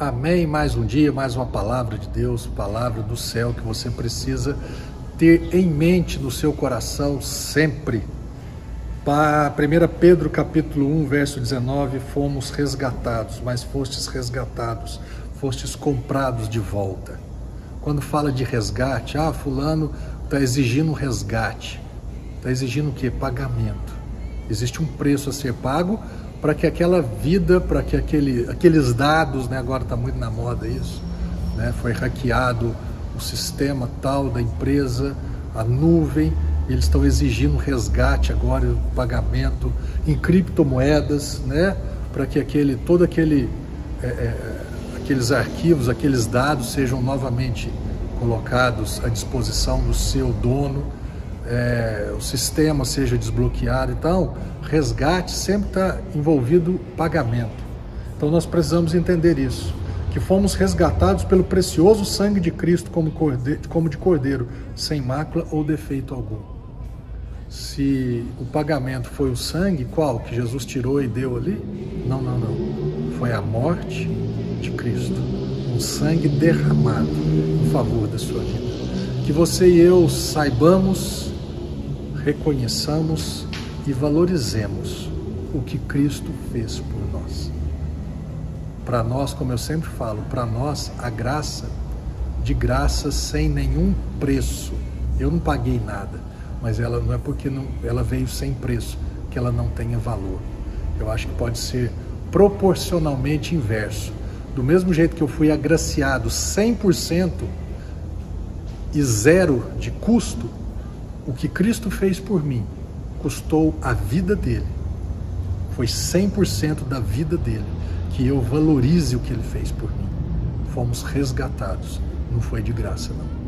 Amém. Mais um dia, mais uma palavra de Deus, palavra do céu que você precisa ter em mente no seu coração sempre. Para 1 Pedro capítulo 1, verso 19, fomos resgatados, mas fostes resgatados, fostes comprados de volta. Quando fala de resgate, ah, fulano está exigindo um resgate. Está exigindo o quê? Pagamento. Existe um preço a ser pago para que aquela vida, para que aquele, aqueles dados, né, agora está muito na moda isso, né, foi hackeado o sistema tal da empresa, a nuvem, eles estão exigindo resgate agora, pagamento em criptomoedas, né, para que aquele, todo aquele, é, é, aqueles arquivos, aqueles dados sejam novamente colocados à disposição do seu dono é, o sistema seja desbloqueado. Então, resgate sempre está envolvido pagamento. Então, nós precisamos entender isso, que fomos resgatados pelo precioso sangue de Cristo como, como de cordeiro, sem mácula ou defeito algum. Se o pagamento foi o sangue, qual? Que Jesus tirou e deu ali? Não, não, não. Foi a morte de Cristo. Um sangue derramado em favor da sua vida. Que você e eu saibamos reconheçamos e valorizemos o que Cristo fez por nós. Para nós, como eu sempre falo, para nós a graça, de graça sem nenhum preço. Eu não paguei nada, mas ela não é porque não, ela veio sem preço que ela não tenha valor. Eu acho que pode ser proporcionalmente inverso. Do mesmo jeito que eu fui agraciado 100% e zero de custo, o que Cristo fez por mim custou a vida dele. Foi 100% da vida dele. Que eu valorize o que ele fez por mim. Fomos resgatados. Não foi de graça, não.